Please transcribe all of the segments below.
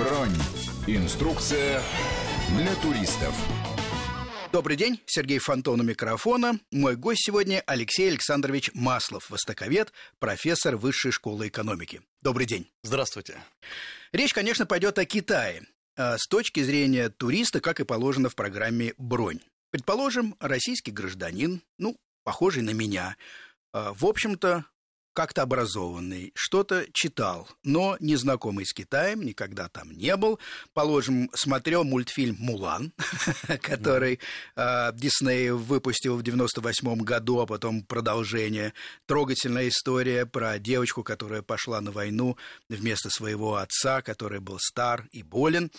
Бронь. Инструкция для туристов. Добрый день, Сергей Фонтон у микрофона. Мой гость сегодня Алексей Александрович Маслов, востоковед, профессор Высшей школы экономики. Добрый день. Здравствуйте. Речь, конечно, пойдет о Китае. А с точки зрения туриста, как и положено в программе «Бронь». Предположим, российский гражданин, ну, похожий на меня, а, в общем-то, как-то образованный, что-то читал, но не знакомый с Китаем, никогда там не был. Положим, смотрел мультфильм «Мулан», который э, Дисней выпустил в 98 году, а потом продолжение. Трогательная история про девочку, которая пошла на войну вместо своего отца, который был стар и болен.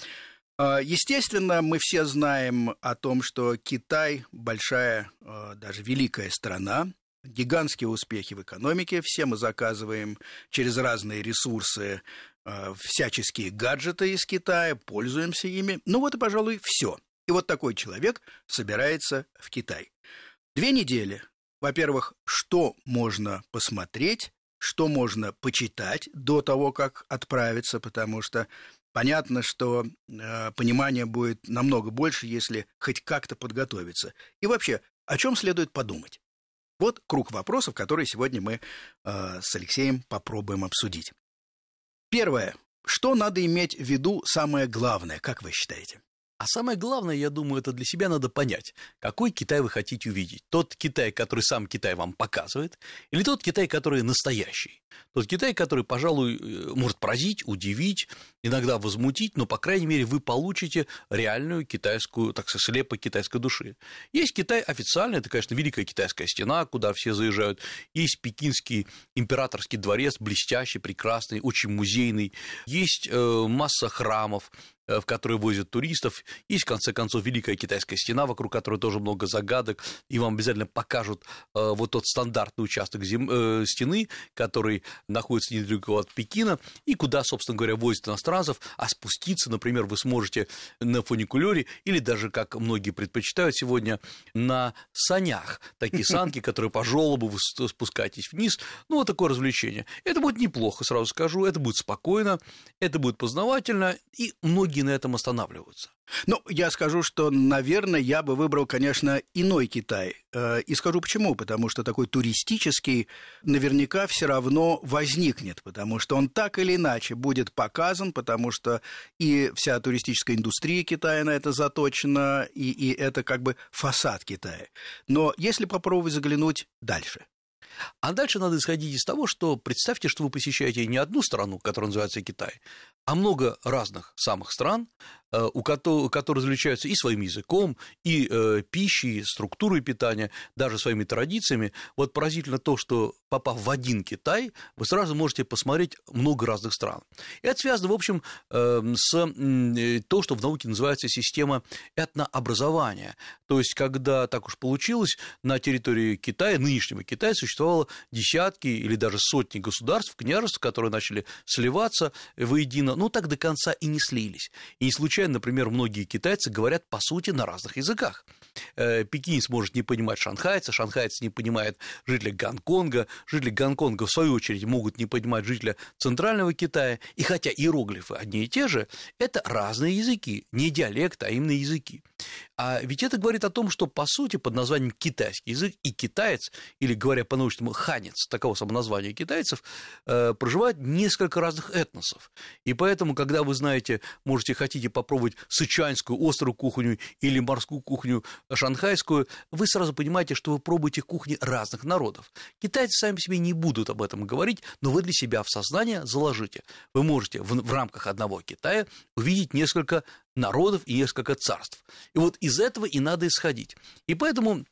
А, естественно, мы все знаем о том, что Китай большая, а, даже великая страна, гигантские успехи в экономике. Все мы заказываем через разные ресурсы э, всяческие гаджеты из Китая, пользуемся ими. Ну вот и, пожалуй, все. И вот такой человек собирается в Китай. Две недели. Во-первых, что можно посмотреть, что можно почитать до того, как отправиться, потому что понятно, что э, понимания будет намного больше, если хоть как-то подготовиться. И вообще, о чем следует подумать? Вот круг вопросов, которые сегодня мы э, с Алексеем попробуем обсудить. Первое. Что надо иметь в виду самое главное, как вы считаете? А самое главное, я думаю, это для себя надо понять, какой Китай вы хотите увидеть. Тот Китай, который сам Китай вам показывает, или тот Китай, который настоящий. Тот Китай, который, пожалуй, э, может поразить, удивить, иногда возмутить, но, по крайней мере, вы получите реальную китайскую, так сказать, слепо китайской души. Есть Китай официальный, это, конечно, Великая Китайская стена, куда все заезжают. Есть Пекинский императорский дворец, блестящий, прекрасный, очень музейный. Есть э, масса храмов, в которые возят туристов. Есть, в конце концов, Великая Китайская стена, вокруг которой тоже много загадок, и вам обязательно покажут э, вот тот стандартный участок зем... Э, стены, который находится недалеко от Пекина, и куда, собственно говоря, возят иностранцев, а спуститься, например, вы сможете на фуникулере или даже, как многие предпочитают сегодня, на санях, такие санки, которые по желобу вы спускаетесь вниз, ну, вот такое развлечение. Это будет неплохо, сразу скажу, это будет спокойно, это будет познавательно, и многие многие на этом останавливаются. Ну, я скажу, что, наверное, я бы выбрал, конечно, иной Китай. Э, и скажу почему. Потому что такой туристический наверняка все равно возникнет, потому что он так или иначе будет показан, потому что и вся туристическая индустрия Китая на это заточена, и, и это как бы фасад Китая. Но если попробовать заглянуть дальше, а дальше надо исходить из того, что представьте, что вы посещаете не одну страну, которая называется Китай, а много разных самых стран, Э, у которых, которые различаются и своим языком, и э, пищей, и структурой питания, даже своими традициями. Вот поразительно то, что попав в один Китай, вы сразу можете посмотреть много разных стран. И это связано, в общем, э, с э, то, что в науке называется система этнообразования. То есть, когда так уж получилось, на территории Китая, нынешнего Китая, существовало десятки или даже сотни государств, княжеств, которые начали сливаться воедино, но так до конца и не слились. И не случайно, например, многие китайцы говорят, по сути, на разных языках. Э, пекинец может не понимать шанхайца, шанхайец не понимает жителя Гонконга, жители Гонконга, в свою очередь, могут не понимать жителя Центрального Китая, и хотя иероглифы одни и те же, это разные языки, не диалекты, а именно языки. А ведь это говорит о том, что, по сути, под названием китайский язык и китаец, или, говоря по-научному, ханец, таково самоназвание китайцев, э, проживает несколько разных этносов. И поэтому, когда вы знаете, можете, хотите попробовать сычанскую острую кухню или морскую кухню шанхайскую, вы сразу понимаете, что вы пробуете кухни разных народов. Китайцы сами себе не будут об этом говорить, но вы для себя в сознание заложите. Вы можете в, в рамках одного Китая увидеть несколько народов и несколько царств. И вот из этого и надо исходить. И поэтому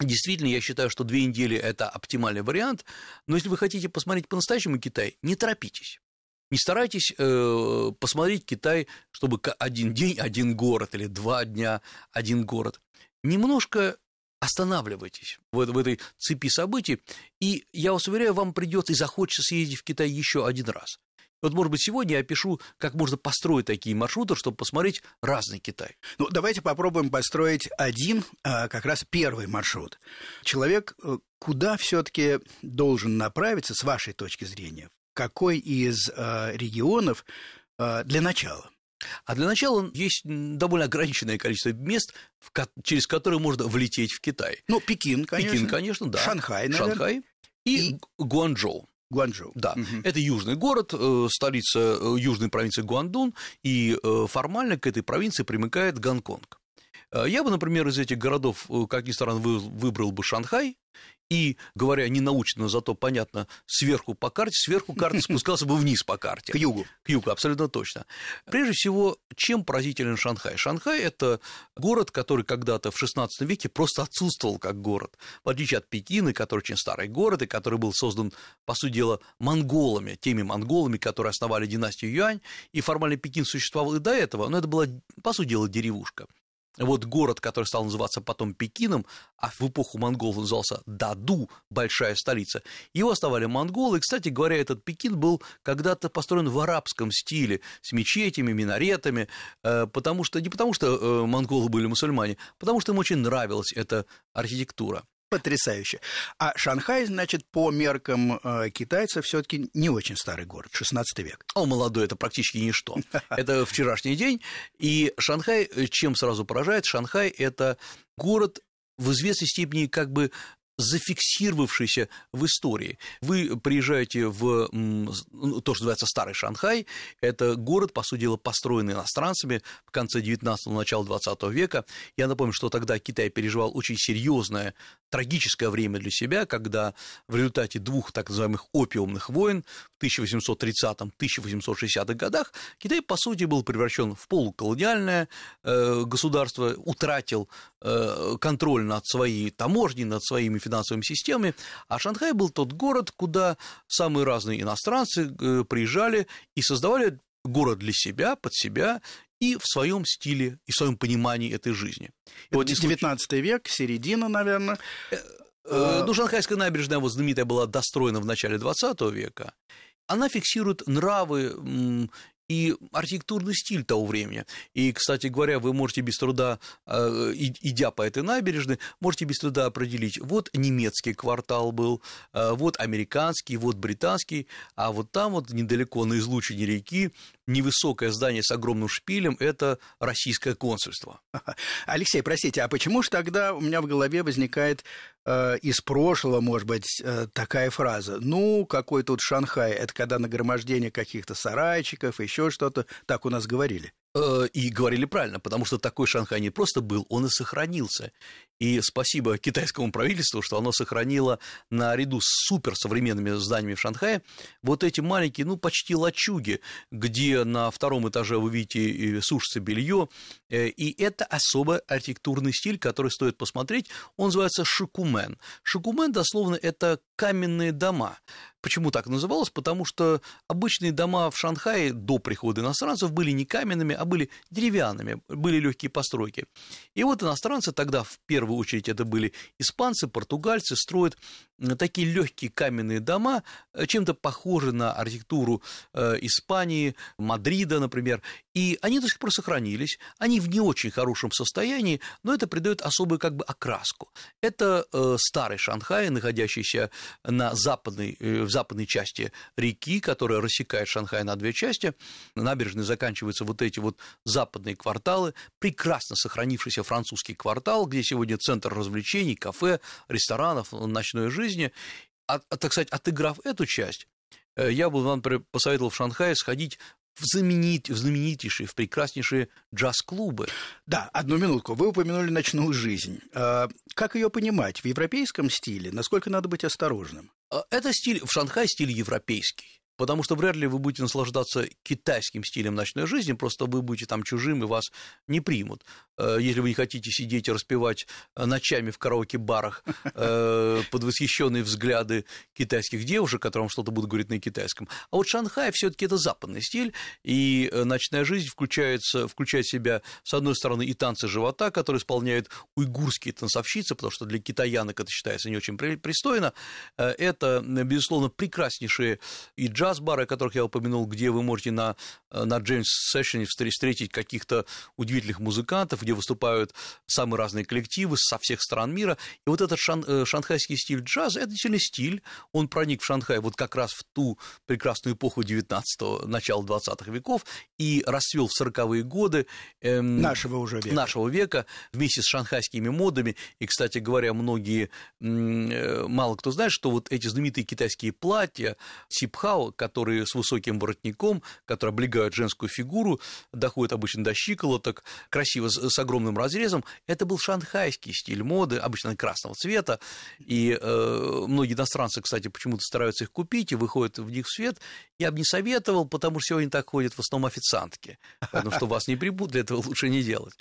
Действительно, я считаю, что две недели – это оптимальный вариант, но если вы хотите посмотреть по-настоящему Китай, не торопитесь. Не старайтесь э, посмотреть Китай, чтобы один день один город или два дня один город. Немножко останавливайтесь в, в этой цепи событий, и я вас уверяю, вам придется и захочется съездить в Китай еще один раз. Вот, может быть, сегодня я опишу, как можно построить такие маршруты, чтобы посмотреть разный Китай. Ну, давайте попробуем построить один, а, как раз первый маршрут. Человек э, куда все-таки должен направиться, с вашей точки зрения? Какой из э, регионов э, для начала? А для начала есть довольно ограниченное количество мест, через которые можно влететь в Китай. Ну, Пекин, конечно. Пекин, конечно, да. Шанхай, наверное. Шанхай и, и... Гуанчжоу. Гуанчжоу. Да, угу. это южный город, э, столица э, южной провинции Гуандун, и э, формально к этой провинции примыкает Гонконг. Я бы, например, из этих городов, как ни странно, выбрал бы Шанхай, и, говоря ненаучно, зато понятно, сверху по карте, сверху карты спускался бы вниз по карте. К югу. К югу, абсолютно точно. Прежде всего, чем поразителен Шанхай? Шанхай – это город, который когда-то в XVI веке просто отсутствовал как город. В отличие от Пекина, который очень старый город, и который был создан, по сути дела, монголами, теми монголами, которые основали династию Юань, и формально Пекин существовал и до этого, но это была, по сути дела, деревушка. Вот город, который стал называться потом Пекином, а в эпоху монголов назывался Даду, большая столица, его оставали монголы. И, кстати говоря, этот Пекин был когда-то построен в арабском стиле, с мечетями, минаретами, э, потому что, не потому что э, монголы были мусульмане, потому что им очень нравилась эта архитектура. Потрясающе. А Шанхай, значит, по меркам э, китайцев все-таки не очень старый город, 16 век. О, молодой, это практически ничто. Это вчерашний день. И Шанхай, э, чем сразу поражает, Шанхай – это город в известной степени как бы зафиксировавшийся в истории. Вы приезжаете в ну, то, что называется Старый Шанхай, это город, по сути дела, построенный иностранцами в конце 19-го, начала 20 века. Я напомню, что тогда Китай переживал очень серьезное, трагическое время для себя, когда в результате двух так называемых опиумных войн в 1830-1860-х годах Китай, по сути, был превращен в полуколониальное э, государство, утратил э, контроль над своей таможней, над своими финансовыми системами, а Шанхай был тот город, куда самые разные иностранцы э, приезжали и создавали город для себя, под себя, и в своем стиле, и в своем понимании этой жизни. И вот 19 случай... век, середина, наверное. Э, э, ну, Шанхайская набережная вот знаменитая была достроена в начале 20 века. Она фиксирует нравы и архитектурный стиль того времени. И, кстати говоря, вы можете без труда, э, идя по этой набережной, можете без труда определить, вот немецкий квартал был, э, вот американский, вот британский, а вот там вот недалеко на излучине реки невысокое здание с огромным шпилем – это российское консульство. Алексей, простите, а почему же тогда у меня в голове возникает из прошлого, может быть, э, такая фраза? Ну, какой тут Шанхай? Это когда нагромождение каких-то сарайчиков, еще что-то. Так у нас говорили. Э, и говорили правильно, потому что такой Шанхай не просто был, он и сохранился. И спасибо китайскому правительству, что оно сохранило наряду с суперсовременными зданиями в Шанхае вот эти маленькие, ну, почти лачуги, где на втором этаже вы видите сушится белье. Э, и это особый архитектурный стиль, который стоит посмотреть. Он называется шикумен. Шикумен, дословно, это каменные дома. Почему так называлось? Потому что обычные дома в Шанхае до прихода иностранцев были не каменными, а были деревянными, были легкие постройки. И вот иностранцы тогда, в первую очередь, это были испанцы, португальцы, строят такие легкие каменные дома, э, чем-то похожи на архитектуру э, Испании, Мадрида, например, и они до сих пор сохранились, они в не очень хорошем состоянии, но это придает особую как бы окраску. Это э, старый Шанхай, находящийся на западной, в западной части реки, которая рассекает Шанхай на две части. На набережной заканчиваются вот эти вот западные кварталы, прекрасно сохранившийся французский квартал, где сегодня центр развлечений, кафе, ресторанов, ночной жизни. А, а, так сказать, отыграв эту часть, э, я бы вам посоветовал в Шанхае сходить в, знаменит, в знаменитейшие, в прекраснейшие джаз-клубы. Да, одну минутку. Вы упомянули ночную жизнь. А, как ее понимать? В европейском стиле? Насколько надо быть осторожным? А, это стиль, в Шанхае стиль европейский потому что вряд ли вы будете наслаждаться китайским стилем ночной жизни, просто вы будете там чужим, и вас не примут. Э, если вы не хотите сидеть и распевать э, ночами в караоке-барах э, под восхищенные взгляды китайских девушек, которым что-то будут говорить на китайском. А вот Шанхай все таки это западный стиль, и ночная жизнь включается, включает в себя, с одной стороны, и танцы живота, которые исполняют уйгурские танцовщицы, потому что для китаянок это считается не очень пристойно. Это, безусловно, прекраснейшие и джаз джаз-бары, о которых я упомянул, где вы можете на, на Джеймс Session встретить каких-то удивительных музыкантов, где выступают самые разные коллективы со всех стран мира. И вот этот шан, шанхайский стиль джаза, это действительно стиль, он проник в Шанхай вот как раз в ту прекрасную эпоху 19-го, начала 20-х веков и расцвел в 40-е годы эм, нашего уже века. нашего века вместе с шанхайскими модами. И, кстати говоря, многие, э, мало кто знает, что вот эти знаменитые китайские платья сипхао, которые с высоким воротником, которые облегают женскую фигуру, доходят обычно до щиколоток, красиво с огромным разрезом, это был шанхайский стиль моды, обычно красного цвета, и э, многие иностранцы, кстати, почему-то стараются их купить и выходят в них в свет. Я бы не советовал, потому что сегодня так ходят в основном официантки, потому что вас не прибудут, этого лучше не делать.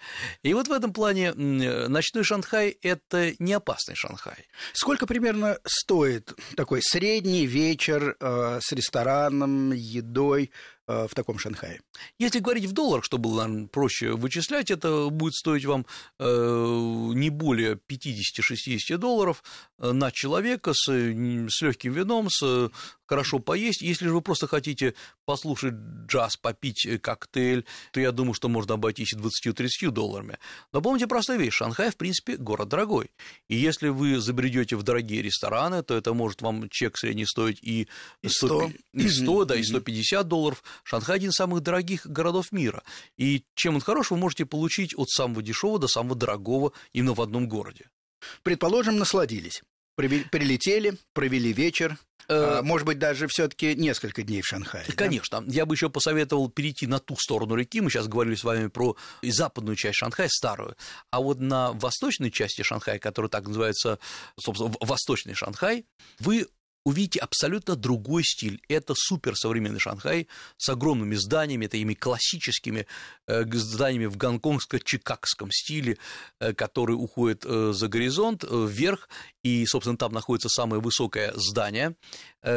И вот в этом плане ночной Шанхай – это не опасный Шанхай. Сколько примерно стоит такой средний вечер э, с рестораном, едой в таком Шанхае? Если говорить в долларах, чтобы было наверное, проще вычислять, это будет стоить вам э, не более 50-60 долларов э, на человека с, с легким вином, с хорошо поесть. Если же вы просто хотите послушать джаз, попить э, коктейль, то я думаю, что можно обойтись и 20-30 долларами. Но помните простую вещь, Шанхай, в принципе, город дорогой. И если вы забредете в дорогие рестораны, то это может вам чек средний стоить и 100, и 100 да, и 150 долларов. Шанхай один из самых дорогих городов мира. И чем он хорош, вы можете получить от самого дешевого до самого дорогого именно в одном городе. Предположим, насладились. Прилетели, провели вечер, э, а, может быть, даже все-таки несколько дней в Шанхае. Конечно. Да? Я бы еще посоветовал перейти на ту сторону реки. Мы сейчас говорили с вами про западную часть Шанхая, старую. А вот на восточной части Шанхая, которая так называется, собственно, Восточный Шанхай, вы увидите абсолютно другой стиль. Это суперсовременный Шанхай с огромными зданиями, это ими классическими э, зданиями в гонконгско-чикагском стиле, э, который уходит э, за горизонт, вверх, и, собственно, там находится самое высокое здание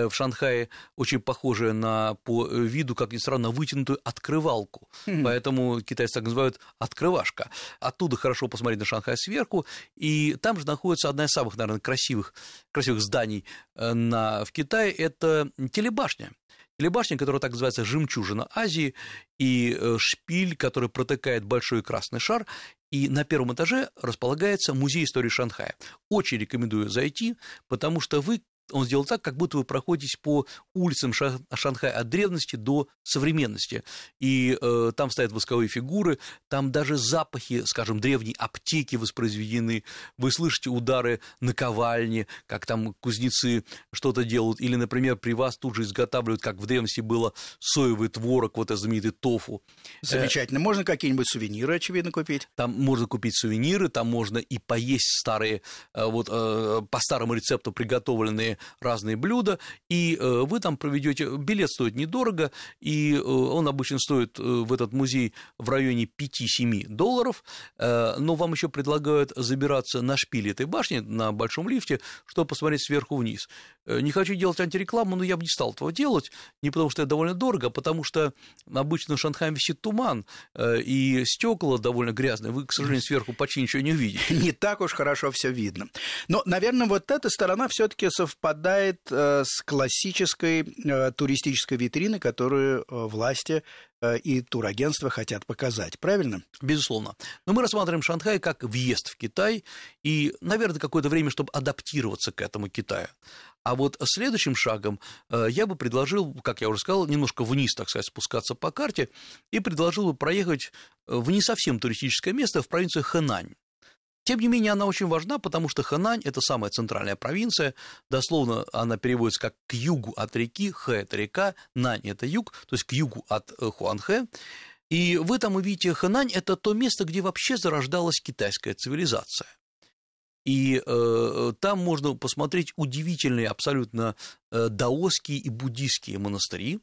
в Шанхае, очень похожее на, по виду, как ни странно, вытянутую открывалку. Mm-hmm. Поэтому китайцы так называют открывашка. Оттуда хорошо посмотреть на Шанхай сверху, и там же находится одна из самых, наверное, красивых, красивых зданий на на, в Китае, это телебашня. Телебашня, которая так называется «Жемчужина Азии», и э, шпиль, который протыкает большой красный шар, и на первом этаже располагается музей истории Шанхая. Очень рекомендую зайти, потому что вы он сделал так, как будто вы проходитесь по улицам Шанхая от древности до современности. И э, там стоят восковые фигуры, там даже запахи, скажем, древней аптеки воспроизведены. Вы слышите удары на ковальне, как там кузнецы что-то делают. Или, например, при вас тут же изготавливают, как в древности было, соевый творог, вот этот знаменитый тофу. Замечательно. Можно какие-нибудь сувениры, очевидно, купить? Там можно купить сувениры, там можно и поесть старые, э, вот э, по старому рецепту приготовленные разные блюда, и э, вы там проведете. Билет стоит недорого, и э, он обычно стоит э, в этот музей в районе 5-7 долларов, но вам еще предлагают забираться на шпиль этой башни на большом лифте, чтобы посмотреть сверху вниз. Не хочу делать антирекламу, но я бы не стал этого делать, не потому что это довольно дорого, а потому что обычно в Шанхае висит туман, и стекла довольно грязные, вы, к сожалению, сверху почти ничего не увидите. Не так уж хорошо все видно. Но, наверное, вот эта сторона все-таки совпадает совпадает э, с классической э, туристической витриной, которую э, власти и турагентства хотят показать, правильно? Безусловно. Но мы рассматриваем Шанхай как въезд в Китай и, наверное, какое-то время, чтобы адаптироваться к этому Китаю. А вот следующим шагом я бы предложил, как я уже сказал, немножко вниз, так сказать, спускаться по карте, и предложил бы проехать в не совсем туристическое место в провинцию Хэнань. Тем не менее, она очень важна, потому что Хэнань – это самая центральная провинция, дословно она переводится как «к югу от реки», «хэ» – это река, «нань» – это юг, то есть к югу от э, Хуанхэ. И вы там увидите Хэнань – это то место, где вообще зарождалась китайская цивилизация. И э, там можно посмотреть удивительные абсолютно э, даосские и буддийские монастыри,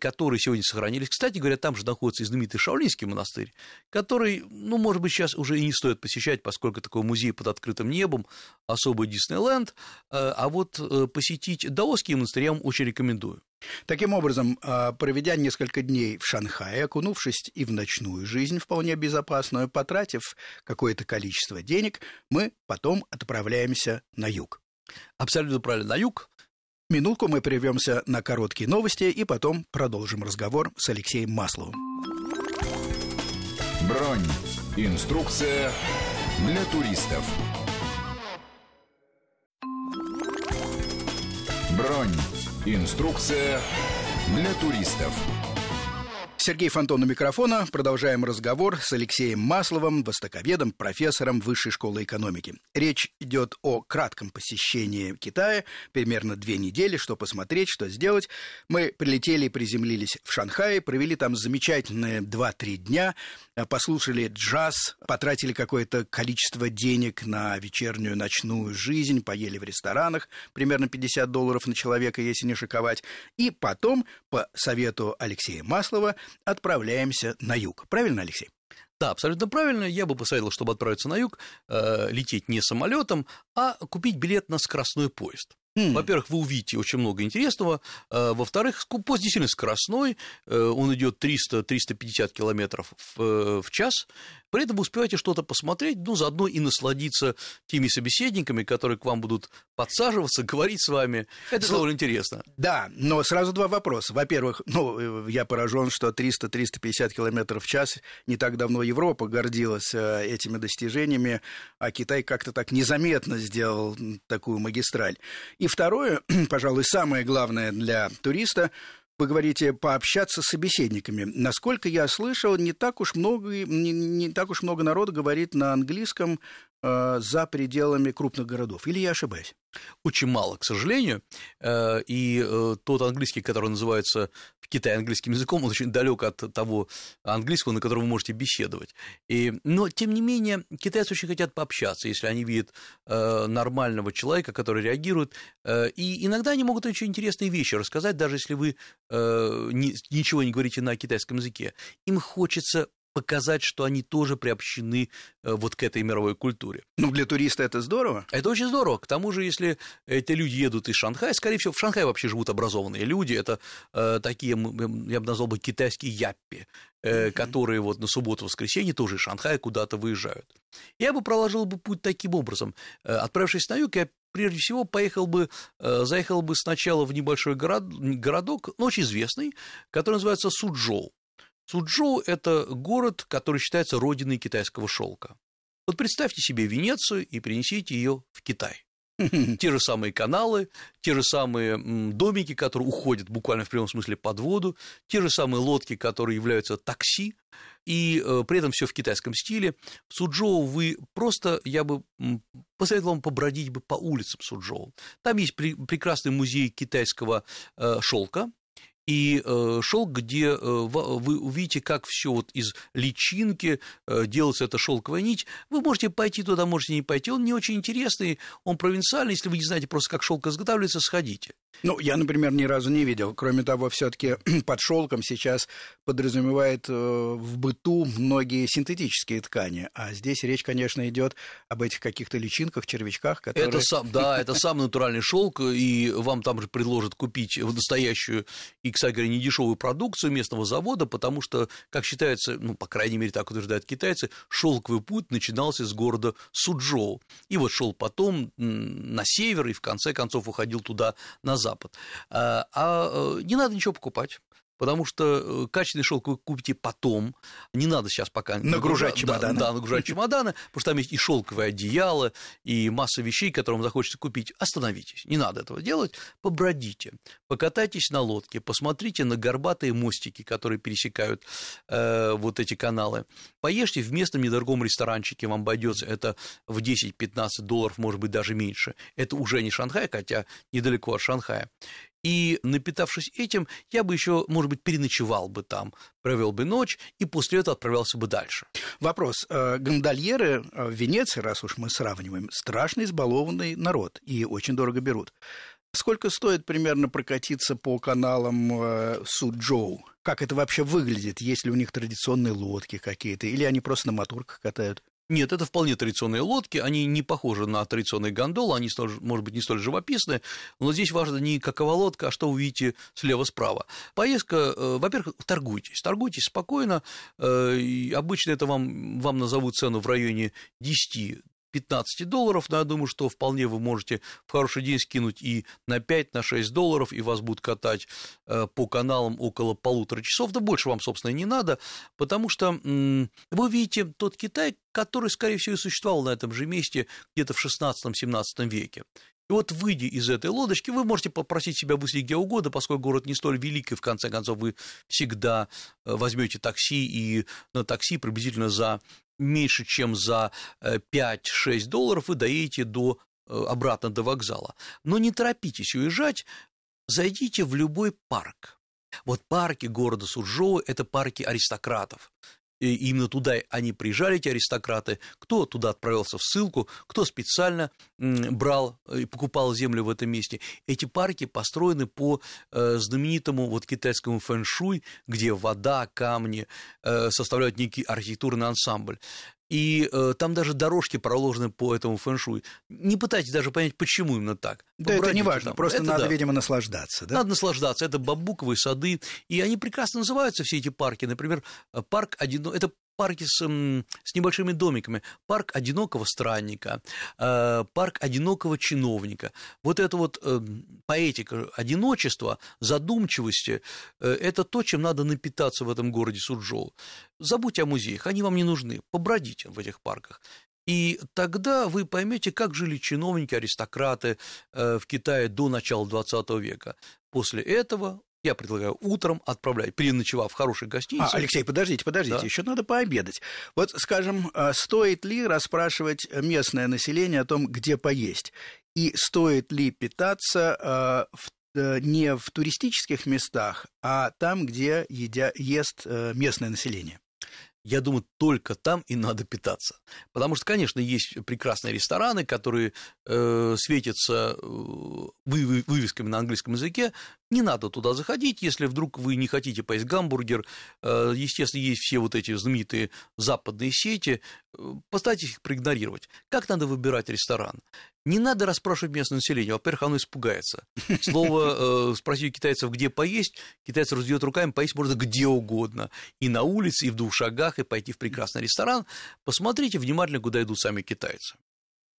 которые сегодня сохранились. Кстати говоря, там же находится и знаменитый Шаолинский монастырь, который, ну, может быть, сейчас уже и не стоит посещать, поскольку такой музей под открытым небом, особый Диснейленд, э, а вот э, посетить даосские монастыри я вам очень рекомендую. Таким образом, проведя несколько дней в Шанхае, окунувшись и в ночную жизнь вполне безопасную, потратив какое-то количество денег, мы потом отправляемся на юг. Абсолютно правильно, на юг, Минутку мы прервемся на короткие новости и потом продолжим разговор с Алексеем Масловым. Бронь. Инструкция для туристов. Бронь. Инструкция для туристов. Сергей Фонтон у микрофона. Продолжаем разговор с Алексеем Масловым, востоковедом, профессором Высшей школы экономики. Речь идет о кратком посещении Китая, примерно две недели, что посмотреть, что сделать. Мы прилетели и приземлились в Шанхае, провели там замечательные 2-3 дня, послушали джаз, потратили какое-то количество денег на вечернюю ночную жизнь, поели в ресторанах, примерно 50 долларов на человека, если не шиковать. И потом, по совету Алексея Маслова, отправляемся на юг. Правильно, Алексей? Да, абсолютно правильно. Я бы посоветовал, чтобы отправиться на юг, э, лететь не самолетом, а купить билет на скоростной поезд. Mm. Во-первых, вы увидите очень много интересного. Э, во-вторых, поезд действительно скоростной. Э, он идет 300-350 километров в, э, в час. При этом вы успеваете что-то посмотреть, ну, заодно и насладиться теми собеседниками, которые к вам будут подсаживаться, говорить с вами. Это Слу... довольно интересно. Да, но сразу два вопроса. Во-первых, ну, я поражен, что 300-350 километров в час не так давно Европа гордилась этими достижениями, а Китай как-то так незаметно сделал такую магистраль. И второе, пожалуй, самое главное для туриста, вы говорите пообщаться с собеседниками. Насколько я слышал, не так уж много, не, не так уж много народа говорит на английском за пределами крупных городов. Или я ошибаюсь? Очень мало, к сожалению. Э, и э, тот английский, который называется в Китае английским языком, он очень далек от того английского, на котором вы можете беседовать. И, но, тем не менее, китайцы очень хотят пообщаться, если они видят э, нормального человека, который реагирует. И иногда они могут очень интересные вещи рассказать, даже если вы ничего не говорите на китайском языке. Им хочется показать, что они тоже приобщены э, вот к этой мировой культуре. Ну, для туриста это здорово. Это очень здорово. К тому же, если эти люди едут из Шанхая, скорее всего, в Шанхае вообще живут образованные люди, это э, такие, я бы назвал бы, китайские яппи, э, mm-hmm. которые вот на субботу-воскресенье тоже из Шанхая куда-то выезжают. Я бы проложил бы путь таким образом. Э, отправившись на юг, я прежде всего поехал бы, э, заехал бы сначала в небольшой город, городок, но очень известный, который называется Суджоу. Суджоу – это город, который считается родиной китайского шелка. Вот представьте себе Венецию и принесите ее в Китай. Те же самые каналы, те же самые домики, которые уходят буквально в прямом смысле под воду, те же самые лодки, которые являются такси, и э, при этом все в китайском стиле. В Суджоу вы просто, я бы посоветовал вам побродить бы по улицам Суджоу. Там есть прекрасный музей китайского э, шелка, и э, шелк, где э, вы увидите, как все вот из личинки э, делается эта шелковая нить. Вы можете пойти туда, можете не пойти. Он не очень интересный, он провинциальный. Если вы не знаете просто, как шелк изготавливается, сходите. Ну, я, например, ни разу не видел. Кроме того, все-таки под шелком сейчас подразумевает э, в быту многие синтетические ткани. А здесь речь, конечно, идет об этих каких-то личинках, червячках, которые. Это сам, да, это самый натуральный шелк, и вам там же предложат купить настоящую и кстати говоря, недешевую продукцию местного завода, потому что, как считается, ну, по крайней мере, так утверждают китайцы, шелковый путь начинался с города Суджоу. И вот шел потом на север и в конце концов уходил туда на запад. А, а э, не надо ничего покупать потому что э, качественный шелк вы купите потом, не надо сейчас пока нагружать чемоданы. Да, да, нагружать чемоданы, потому что там есть и шелковое одеяло, и масса вещей, которые вам захочется купить. Остановитесь, не надо этого делать, побродите, покатайтесь на лодке, посмотрите на горбатые мостики, которые пересекают э, вот эти каналы, поешьте в местном недорогом ресторанчике, вам обойдется это в 10-15 долларов, может быть, даже меньше. Это уже не Шанхай, хотя недалеко от Шанхая. И напитавшись этим, я бы еще, может быть, переночевал бы там, провел бы ночь и после этого отправлялся бы дальше. Вопрос. Э, гондольеры в Венеции, раз уж мы сравниваем, страшно избалованный народ и очень дорого берут. Сколько стоит примерно прокатиться по каналам э, Суджоу? Как это вообще выглядит? Есть ли у них традиционные лодки какие-то? Или они просто на моторках катают? Нет, это вполне традиционные лодки, они не похожи на традиционные гондолы, они, может быть, не столь живописные, но здесь важно не какова лодка, а что вы видите слева-справа. Поездка, э, во-первых, торгуйтесь, торгуйтесь спокойно, э, обычно это вам, вам назовут цену в районе 10 15 долларов, но я думаю, что вполне вы можете в хороший день скинуть и на 5, на 6 долларов, и вас будут катать э, по каналам около полутора часов, да больше вам, собственно, не надо, потому что вы видите тот Китай, который, скорее всего, и существовал на этом же месте где-то в 16-17 веке. И вот, выйдя из этой лодочки, вы можете попросить себя высадить где угодно, поскольку город не столь велик, и в конце концов вы всегда э, возьмете такси, и на такси приблизительно за меньше, чем за 5-6 э, долларов вы доедете до, э, обратно до вокзала. Но не торопитесь уезжать, зайдите в любой парк. Вот парки города Суржоу – это парки аристократов и именно туда они приезжали, эти аристократы, кто туда отправился в ссылку, кто специально брал и покупал землю в этом месте. Эти парки построены по э, знаменитому вот китайскому фэншуй, где вода, камни э, составляют некий архитектурный ансамбль и э, там даже дорожки проложены по этому фэншуй. Не пытайтесь даже понять, почему именно так. Да это не важно, просто это, надо, да. видимо, наслаждаться. Да? Надо наслаждаться. Это бамбуковые сады, и они прекрасно называются, все эти парки. Например, парк один, это парки с, с небольшими домиками, парк одинокого странника, э, парк одинокого чиновника. Вот эта вот э, поэтика одиночества, задумчивости э, – это то, чем надо напитаться в этом городе Суджоу. Забудьте о музеях, они вам не нужны, побродите в этих парках. И тогда вы поймете, как жили чиновники, аристократы в Китае до начала XX века. После этого я предлагаю утром отправлять, переночевав в хорошей гостинице. А, Алексей, подождите, подождите, да. еще надо пообедать. Вот, скажем, а, стоит ли расспрашивать местное население о том, где поесть? И стоит ли питаться а, в э, не в туристических местах, а там, где едя, ест э, местное население я думаю, только там и надо питаться. Потому что, конечно, есть прекрасные рестораны, которые э, светятся э, вы, вывесками на английском языке. Не надо туда заходить, если вдруг вы не хотите поесть гамбургер. Э, естественно, есть все вот эти знаменитые западные сети. Э, постарайтесь их проигнорировать. Как надо выбирать ресторан? Не надо расспрашивать местное население. Во-первых, оно испугается. Слово э, спросить китайцев, где поесть, китайцы раздают руками, поесть можно где угодно. И на улице, и в двух шагах, и пойти в прекрасный ресторан. Посмотрите внимательно, куда идут сами китайцы.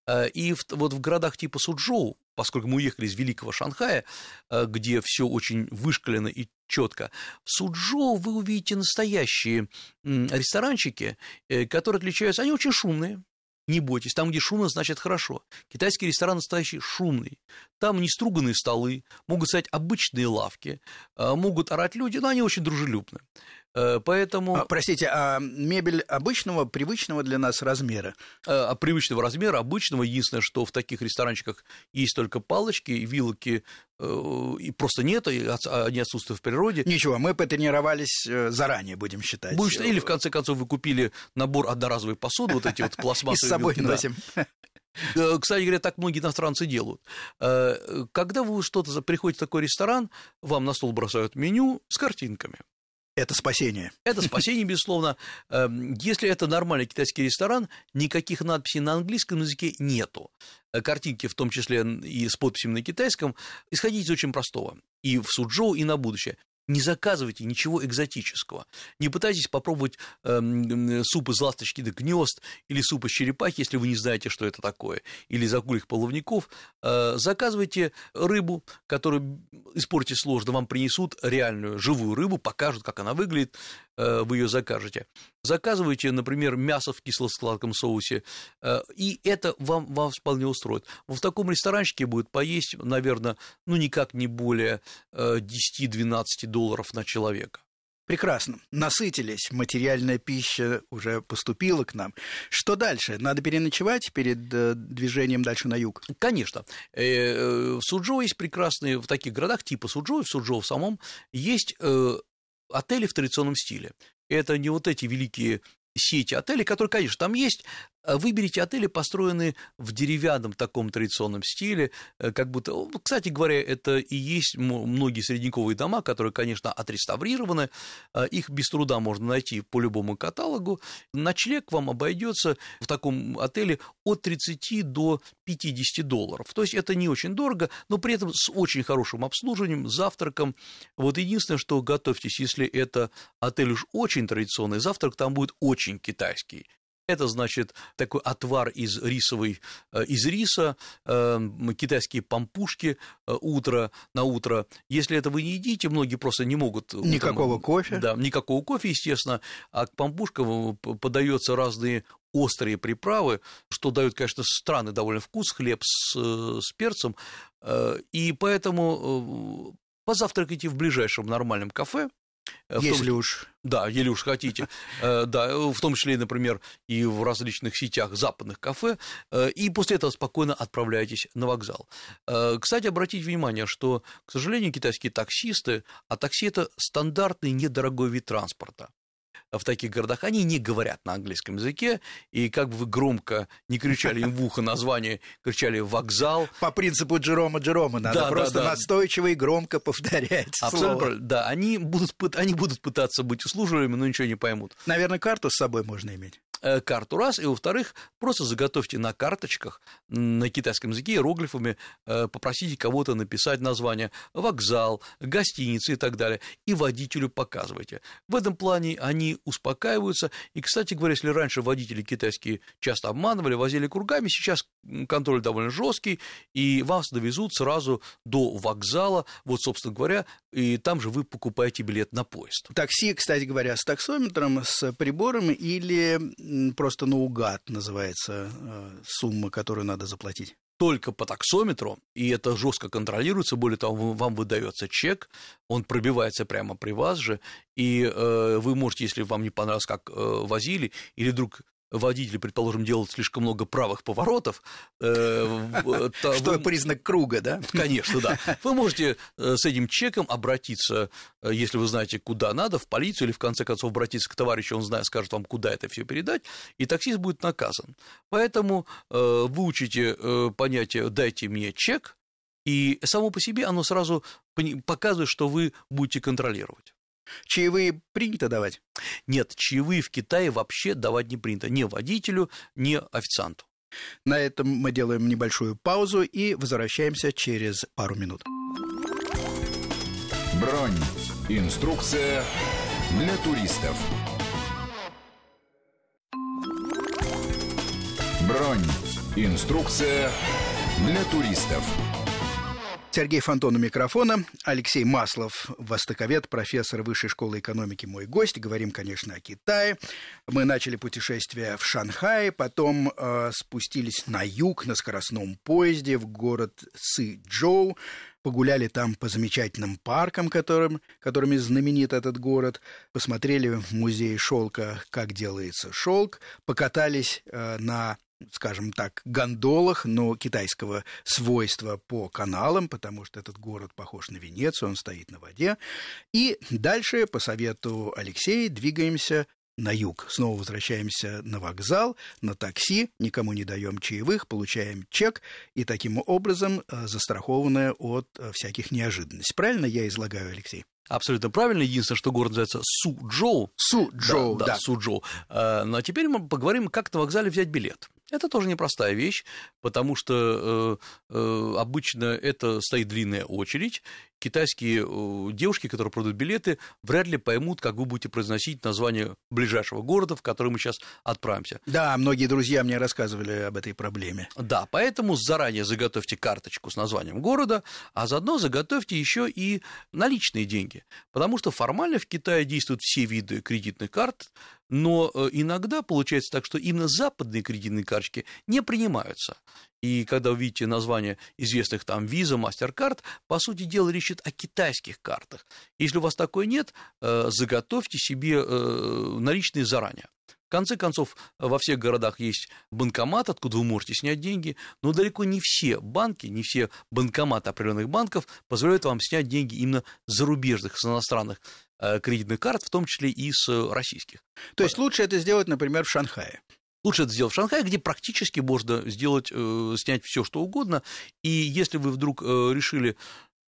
Э, и вот в городах типа Суджоу, поскольку мы уехали из Великого Шанхая, э, где все очень вышкалено и четко, в Суджоу вы увидите настоящие ресторанчики, э, которые отличаются, они очень шумные, не бойтесь, там, где шумно, значит хорошо. Китайский ресторан настоящий шумный. Там не струганные столы, могут стоять обычные лавки, могут орать люди, но они очень дружелюбны. Э, поэтому... А, простите, а мебель обычного, привычного для нас размера? А, привычного размера, обычного. Единственное, что в таких ресторанчиках есть только палочки, вилки, э, и просто нет, и они отсутствуют в природе. Ничего, мы потренировались э, заранее, будем считать. Будешь, или, в конце концов, вы купили набор одноразовой посуды, вот эти вот пластмассовые. И с собой носим. Кстати говоря, так многие иностранцы делают. Когда вы что-то приходите в такой ресторан, вам на стол бросают меню с картинками. Это спасение. Это спасение, безусловно. Эм, если это нормальный китайский ресторан, никаких надписей на английском языке нету. Э, картинки, в том числе и с подписями на китайском, исходить из очень простого. И в Суджоу, и на будущее. Не заказывайте ничего экзотического. Не пытайтесь попробовать э, суп из ласточки до гнезд или суп из черепахи, если вы не знаете, что это такое, или из акульих половников. Э, заказывайте рыбу, которую испортить сложно, вам принесут реальную живую рыбу, покажут, как она выглядит, вы ее закажете. Заказывайте, например, мясо в кисло-сладком соусе, э, и это вам, вам вполне устроит. В таком ресторанчике будет поесть, наверное, ну никак не более 10-12 э, долларов на человека. Прекрасно. Насытились. Материальная пища уже поступила к нам. Что дальше? Надо переночевать перед э, движением дальше на юг? Конечно. В Суджоу есть прекрасные, в таких городах типа Суджоу, в Суджоу в самом, есть отели в традиционном стиле. Это не вот эти великие сети отелей, которые, конечно, там есть, выберите отели, построенные в деревянном таком традиционном стиле, э, как будто, кстати говоря, это и есть многие средневековые дома, которые, конечно, отреставрированы, а их без труда можно найти по любому каталогу. Ночлег вам обойдется в таком отеле от 30 до 50 долларов. То есть это не очень дорого, но при этом с очень хорошим обслуживанием, завтраком. Вот единственное, что готовьтесь, если это отель уж очень традиционный, завтрак там будет очень китайский Это значит такой отвар из рисовой, э, из риса, э, китайские пампушки э, утро на утро. Если это вы не едите, многие просто не могут... Никакого утром, кофе? Да, никакого кофе, естественно, а к пампушкам подаются разные острые приправы, что дает, конечно, странный довольно вкус, хлеб с, с перцем, и поэтому позавтракайте в ближайшем нормальном кафе, Э, Если том, уж. Да, если уж хотите. Э, да, в том числе, например, и в различных сетях западных кафе, э, и после этого спокойно отправляйтесь на вокзал. Кстати, обратите внимание, что, к сожалению, китайские таксисты, а такси – это стандартный недорогой вид транспорта в таких городах, они не говорят на английском языке, и как бы вы громко не кричали им в ухо название, кричали «вокзал». По принципу Джерома Джерома надо да, просто да, да. настойчиво и громко повторять Абсолютно слово. Да, они будут, они будут пытаться быть услужливыми, но ничего не поймут. Наверное, карту с собой можно иметь. Э, карту раз, и во-вторых, просто заготовьте на карточках на китайском языке иероглифами, э, попросите кого-то написать название вокзал, гостиницы и так далее, и водителю показывайте. В этом плане они успокаиваются, и, кстати говоря, если раньше водители китайские часто обманывали, возили кругами, сейчас контроль довольно жесткий, и вас довезут сразу до вокзала, вот, собственно говоря, и там же вы покупаете билет на поезд. Такси, кстати говоря, с таксометром, с прибором или просто наугад называется э, сумма, которую надо заплатить? только по таксометру, и это жестко контролируется, более того, вам выдается чек, он пробивается прямо при вас же, и э, вы можете, если вам не понравилось, как э, возили, или вдруг водитель, предположим, делал слишком много правых поворотов. Э, Что признак круга, да? Конечно, да. Вы можете э, с этим чеком обратиться, э, если вы знаете, куда надо, в полицию или, в конце концов, обратиться к товарищу, он знает, скажет вам, куда это все передать, и таксист будет наказан. Поэтому выучите понятие «дайте мне чек», и само по себе оно сразу показывает, что вы будете контролировать. Чаевые принято давать? Нет, чаевые в Китае вообще давать не принято. Ни водителю, ни официанту. На этом мы делаем небольшую паузу и возвращаемся через пару минут. Бронь. Инструкция для туристов. Бронь. Инструкция для туристов. Сергей Фонтон у микрофона, Алексей Маслов, востоковед, профессор Высшей школы экономики, мой гость. Говорим, конечно, о Китае. Мы начали путешествие в Шанхай, потом э, спустились на юг на скоростном поезде в город Сычжоу, погуляли там по замечательным паркам, которым, которыми знаменит этот город, посмотрели в музей шелка, как делается шелк, покатались э, на скажем так, гондолах, но китайского свойства по каналам, потому что этот город похож на Венецию, он стоит на воде. И дальше, по совету Алексея, двигаемся на юг. Снова возвращаемся на вокзал, на такси, никому не даем чаевых, получаем чек и таким образом э, застрахованная от э, всяких неожиданностей. Правильно я излагаю, Алексей? Абсолютно правильно. Единственное, что город называется Суджоу. Суджоу, да. Да, да. Суджоу. Э, ну, а теперь мы поговорим, как на вокзале взять билет. Это тоже непростая вещь, потому что э, э, обычно это стоит длинная очередь. Китайские э, девушки, которые продают билеты, вряд ли поймут, как вы будете произносить название ближайшего города, в который мы сейчас отправимся. Да, многие друзья мне рассказывали об этой проблеме. Да, поэтому заранее заготовьте карточку с названием города, а заодно заготовьте еще и наличные деньги, потому что формально в Китае действуют все виды кредитных карт, но э, иногда получается так, что именно западные кредитные карточки не принимаются. И когда вы видите название известных там Visa, MasterCard, по сути дела речь идет о китайских картах. Если у вас такой нет, э, заготовьте себе э, наличные заранее. В конце концов, во всех городах есть банкомат, откуда вы можете снять деньги, но далеко не все банки, не все банкоматы определенных банков позволяют вам снять деньги именно зарубежных, с иностранных кредитных карт, в том числе и с российских. То есть лучше это сделать, например, в Шанхае? Лучше это сделать в Шанхае, где практически можно сделать, э, снять все что угодно. И если вы вдруг э, решили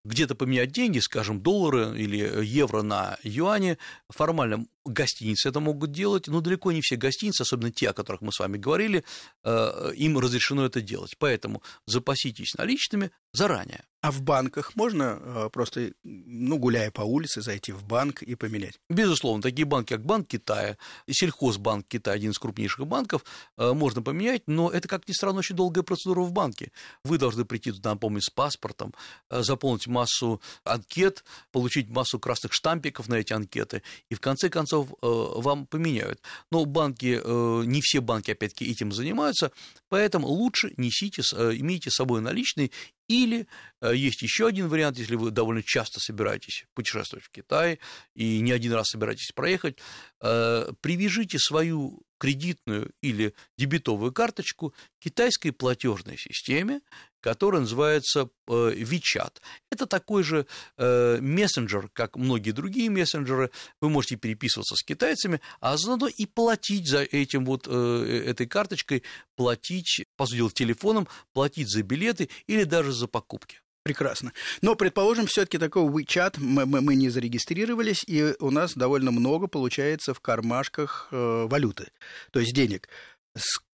где-то поменять деньги, скажем, доллары или евро на юани, формально гостиницы это могут делать, но далеко не все гостиницы, особенно те, о которых мы с вами говорили, э, им разрешено это делать. Поэтому запаситесь наличными заранее. А в банках можно э, просто, ну, гуляя по улице, зайти в банк и поменять? Безусловно, такие банки, как Банк Китая, Сельхозбанк Китая, один из крупнейших банков, э, можно поменять, но это, как ни странно, очень долгая процедура в банке. Вы должны прийти туда, напомню, с паспортом, заполнить массу анкет, получить массу красных штампиков на эти анкеты, и в конце концов вам поменяют. Но банки, не все банки, опять-таки, этим занимаются, поэтому лучше несите, имейте с собой наличные или э, есть еще один вариант, если вы довольно часто собираетесь путешествовать в Китай и не один раз собираетесь проехать, э, привяжите свою кредитную или дебетовую карточку китайской платежной системе, которая называется э, WeChat. Это такой же мессенджер, как многие другие мессенджеры. Вы можете переписываться с китайцами, а заодно и платить за этим вот этой карточкой, платить, по сути дела, телефоном, платить за билеты или даже за покупки. Прекрасно. Но, предположим, все-таки такого WeChat мы, мы, мы не зарегистрировались, и у нас довольно много получается в кармашках э, валюты, то есть денег.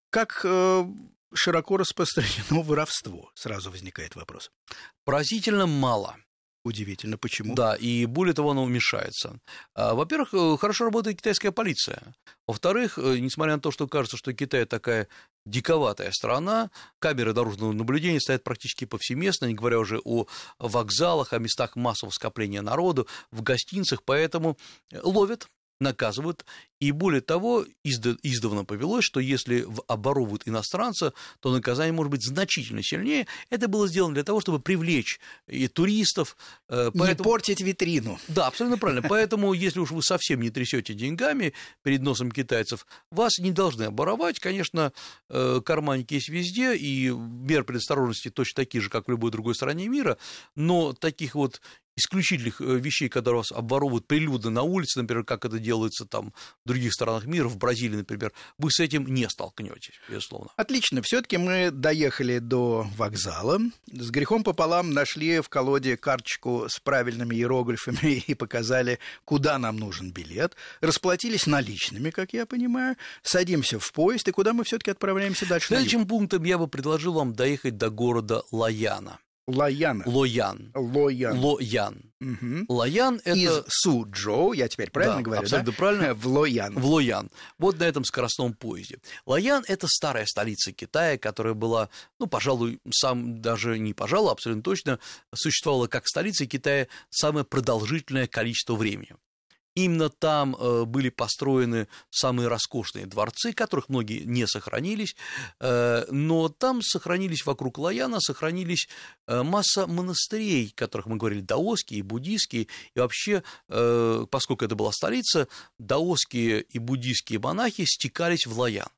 Как э, широко распространено воровство? Сразу возникает вопрос. Поразительно мало. Удивительно, почему? Да, и более того, оно уменьшается. А, во-первых, э, хорошо работает китайская полиция. Во-вторых, э, несмотря на то, что кажется, что Китай такая диковатая страна, камеры дорожного наблюдения стоят практически повсеместно, не говоря уже о вокзалах, о местах массового скопления народу, в гостиницах, поэтому ловят наказывают. И более того, издавна повелось, что если оборовывают иностранца, то наказание может быть значительно сильнее. Это было сделано для того, чтобы привлечь и туристов. Э, поэтому... Не портить витрину. Да, абсолютно правильно. Поэтому, если уж вы совсем не трясете деньгами перед носом китайцев, вас не должны оборовать. Конечно, э, карманники есть везде, и меры предосторожности точно такие же, как в любой другой стране мира, но таких вот исключительных э, вещей, которые вас обворовывают прилюдно на улице, например, как это делается там в других странах мира, в Бразилии, например, вы с этим не столкнетесь, безусловно. Отлично. Все-таки мы доехали до вокзала. С грехом пополам нашли в колоде карточку с правильными иероглифами и показали, куда нам нужен билет. Расплатились наличными, как я понимаю. Садимся в поезд, и куда мы все-таки отправляемся дальше? Следующим пунктом я бы предложил вам доехать до города Лаяна. Лояна. Лоян. Лоян. Лоян. Угу. Лоян это... Из Суджоу, я теперь правильно да, говорю, абсолютно да? правильно. В Лоян. В Лоян. Вот на этом скоростном поезде. Лоян – это старая столица Китая, которая была, ну, пожалуй, сам даже не пожалуй, абсолютно точно, существовала как столица Китая самое продолжительное количество времени. Именно там э, были построены самые роскошные дворцы, которых многие не сохранились, э, но там сохранились вокруг Лаяна, сохранились э, масса монастырей, которых мы говорили, даосские, буддийские, и вообще, поскольку это была столица, даосские и буддийские монахи стекались в Лаян.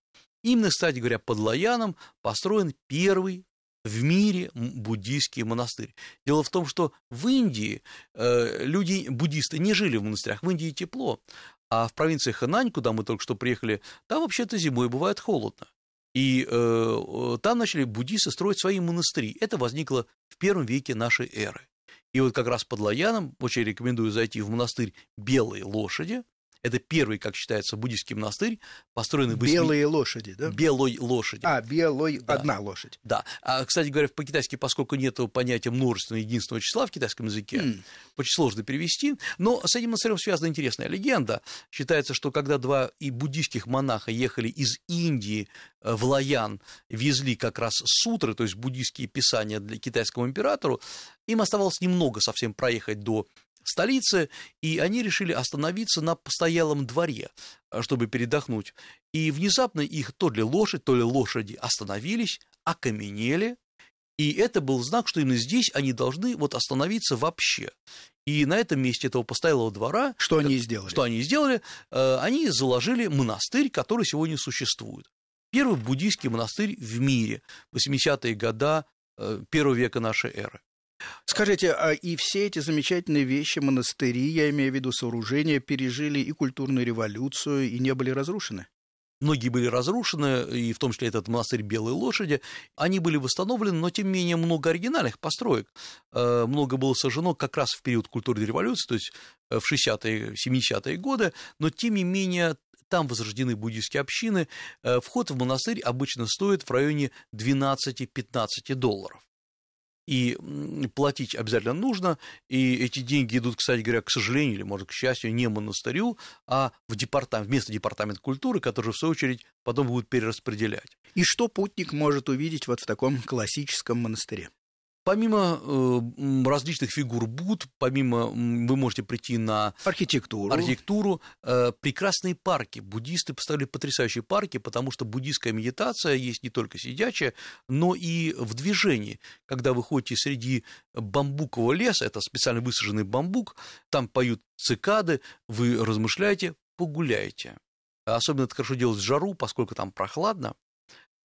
Именно, кстати говоря, под Лаяном построен первый в мире буддийский монастырь. Дело в том, что в Индии э, люди, буддисты, не жили в монастырях, в Индии тепло, а в провинции Хэнань, куда мы только что приехали, там вообще-то зимой бывает холодно. И э, там начали буддисты строить свои монастыри. Это возникло в первом веке нашей эры. И вот как раз под Лаяном очень рекомендую зайти в монастырь Белой Лошади, это первый, как считается, буддийский монастырь, построенный в 8... Белые лошади, да? Белой лошади. А, белой да. одна лошадь. Да. А, кстати говоря, по-китайски, поскольку нет понятия множественного единственного числа в китайском языке, mm. очень сложно перевести, но с этим монастырем связана интересная легенда. Считается, что когда два и буддийских монаха ехали из Индии э, в Лаян, везли как раз сутры, то есть буддийские писания для китайскому императору, им оставалось немного совсем проехать до столице, и они решили остановиться на постоялом дворе, э, чтобы передохнуть. И внезапно их то ли лошадь, то ли лошади остановились, окаменели, и это был знак, что именно здесь они должны вот остановиться вообще. И на этом месте этого постоялого двора... Что они сделали? Что они сделали? Э, они заложили монастырь, который сегодня существует. Первый буддийский монастырь в мире, 80-е года э, первого века нашей эры. Скажите, а и все эти замечательные вещи, монастыри, я имею в виду сооружения, пережили и культурную революцию, и не были разрушены? Многие были разрушены, и в том числе этот монастырь Белой Лошади. Они были восстановлены, но тем не менее много оригинальных построек. Э, много было сожжено как раз в период культурной революции, то есть в 60-е, 70-е годы, но тем не менее там возрождены буддийские общины. Вход в монастырь обычно стоит в районе 12-15 долларов и платить обязательно нужно, и эти деньги идут, кстати говоря, к сожалению или, может, к счастью, не монастырю, а в департамент, вместо департамента культуры, который, в свою очередь, потом будут перераспределять. И что путник может увидеть вот в таком классическом монастыре? Помимо э, различных фигур Буд, помимо вы можете прийти на архитектуру, архитектуру э, прекрасные парки. Буддисты поставили потрясающие парки, потому что буддийская медитация есть не только сидячая, но и в движении. Когда вы ходите среди бамбукового леса, это специально высаженный бамбук, там поют цикады, вы размышляете, погуляете. Особенно это хорошо делать в жару, поскольку там прохладно.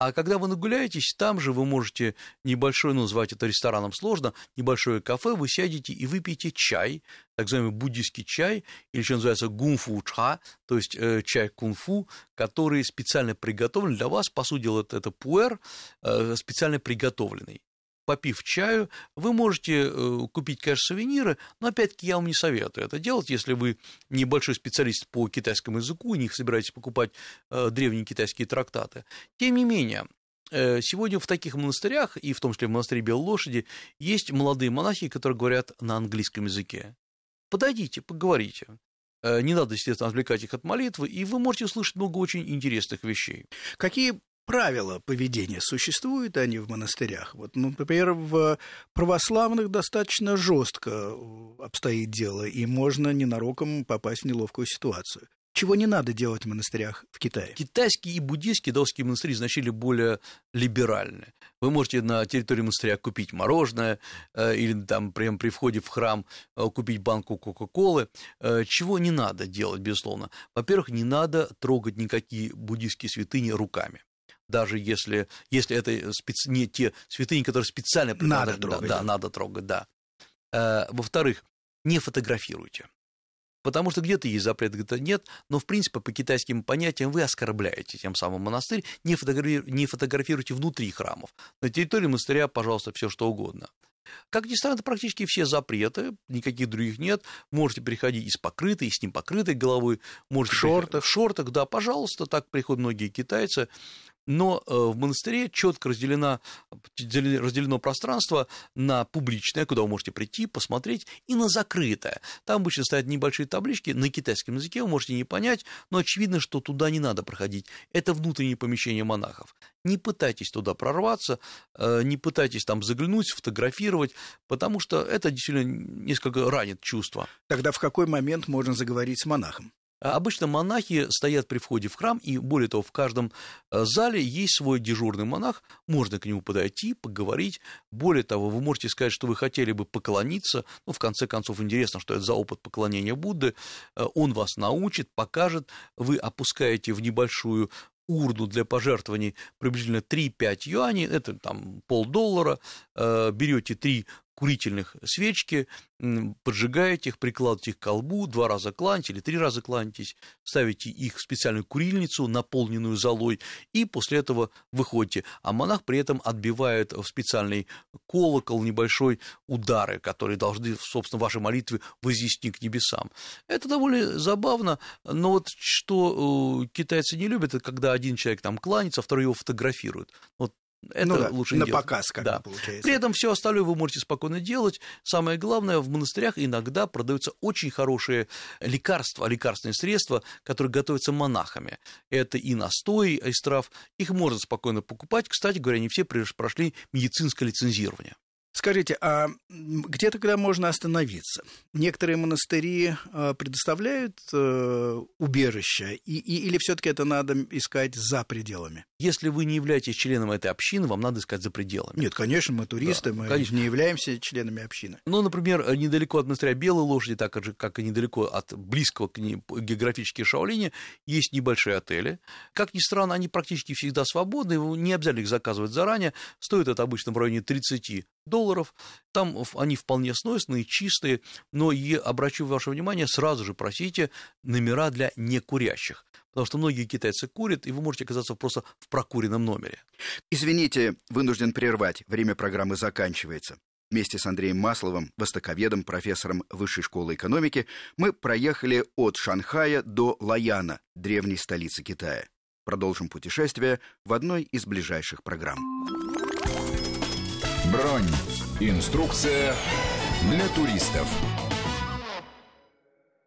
А когда вы нагуляетесь, там же вы можете небольшой, ну, назвать это рестораном сложно, небольшое кафе, вы сядете и выпьете чай, так называемый буддийский чай, или что называется гунфу ча, то есть э, чай кунфу, который специально приготовлен для вас, по сути дела, это, это пуэр, э, специально приготовленный попив чаю, вы можете э, купить, конечно, сувениры, но опять-таки я вам не советую это делать, если вы небольшой специалист по китайскому языку и не собираетесь покупать э, древние китайские трактаты. Тем не менее, э, Сегодня в таких монастырях, и в том числе в монастыре Белой Лошади, есть молодые монахи, которые говорят на английском языке. Подойдите, поговорите. Не надо, естественно, отвлекать их от молитвы, и вы можете услышать много очень интересных вещей. Какие правила поведения существуют они в монастырях. Вот, ну, например, в православных достаточно жестко обстоит дело, и можно ненароком попасть в неловкую ситуацию. Чего не надо делать в монастырях в Китае? Китайские и буддийские даосские монастыри значительно более либеральны. Вы можете на территории монастыря купить мороженое э, или там прямо при входе в храм э, купить банку Кока-Колы. Э, чего не надо делать, безусловно? Во-первых, не надо трогать никакие буддийские святыни руками даже если, если это специ... не те святыни, которые специально... Надо трогать. Да, да, надо трогать, да. Э, во-вторых, не фотографируйте. Потому что где-то есть запрет, где-то нет, но, в принципе, по китайским понятиям вы оскорбляете тем самым монастырь, не, фотографи... не фотографируйте внутри храмов. На территории монастыря, пожалуйста, все что угодно. Как ни странно, практически все запреты, никаких других нет. Можете переходить и с покрытой, и с непокрытой головой. Можете в шортах. В шортах, да, пожалуйста, так приходят многие китайцы но э, в монастыре четко разделено, разделено пространство на публичное, куда вы можете прийти, посмотреть, и на закрытое. Там обычно стоят небольшие таблички на китайском языке, вы можете не понять, но очевидно, что туда не надо проходить. Это внутреннее помещение монахов. Не пытайтесь туда прорваться, э, не пытайтесь там заглянуть, сфотографировать, потому что это действительно несколько ранит чувства. Тогда в какой момент можно заговорить с монахом? А обычно монахи стоят при входе в храм, и более того, в каждом э, зале есть свой дежурный монах, можно к нему подойти, поговорить. Более того, вы можете сказать, что вы хотели бы поклониться, ну, в конце концов, интересно, что это за опыт поклонения Будды, э, он вас научит, покажет, вы опускаете в небольшую урну для пожертвований приблизительно 3-5 юаней, это там полдоллара, э, берете три курительных свечки, поджигаете их, прикладываете их к колбу, два раза кланяете или три раза кланяетесь, ставите их в специальную курильницу, наполненную золой, и после этого выходите. А монах при этом отбивает в специальный колокол небольшой удары, которые должны, собственно, вашей молитве вознести к небесам. Это довольно забавно, но вот что э, китайцы не любят, это когда один человек там кланяется, а второй его фотографирует. Вот это ну да, лучше на не показ, как да. получается. При этом все остальное вы можете спокойно делать. Самое главное, в монастырях иногда продаются очень хорошие лекарства, лекарственные средства, которые готовятся монахами. Это и настои из трав, их можно спокойно покупать. Кстати говоря, не все прошли медицинское лицензирование. Скажите, а где тогда можно остановиться? Некоторые монастыри а, предоставляют э, убежища, и, и, или все-таки это надо искать за пределами? Если вы не являетесь членом этой общины, вам надо искать за пределами. Нет, конечно, мы туристы, да, мы конечно. не являемся членами общины. Ну, например, недалеко от монастыря Белой Лошади, так же, как и недалеко от близкого к ней географически Шаолине, есть небольшие отели. Как ни странно, они практически всегда свободны, не обязательно их заказывать заранее. Стоит это обычно в районе 30 долларов. Там они вполне сносные, чистые, но и обращу ваше внимание, сразу же просите номера для некурящих. Потому что многие китайцы курят, и вы можете оказаться просто в прокуренном номере. Извините, вынужден прервать. Время программы заканчивается. Вместе с Андреем Масловым, востоковедом, профессором Высшей школы экономики, мы проехали от Шанхая до Лаяна, древней столицы Китая. Продолжим путешествие в одной из ближайших программ. Бронь. Инструкция для туристов.